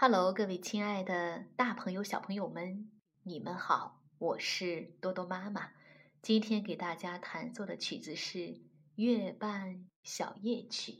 Hello，各位亲爱的大朋友、小朋友们，你们好，我是多多妈妈。今天给大家弹奏的曲子是《月半小夜曲》。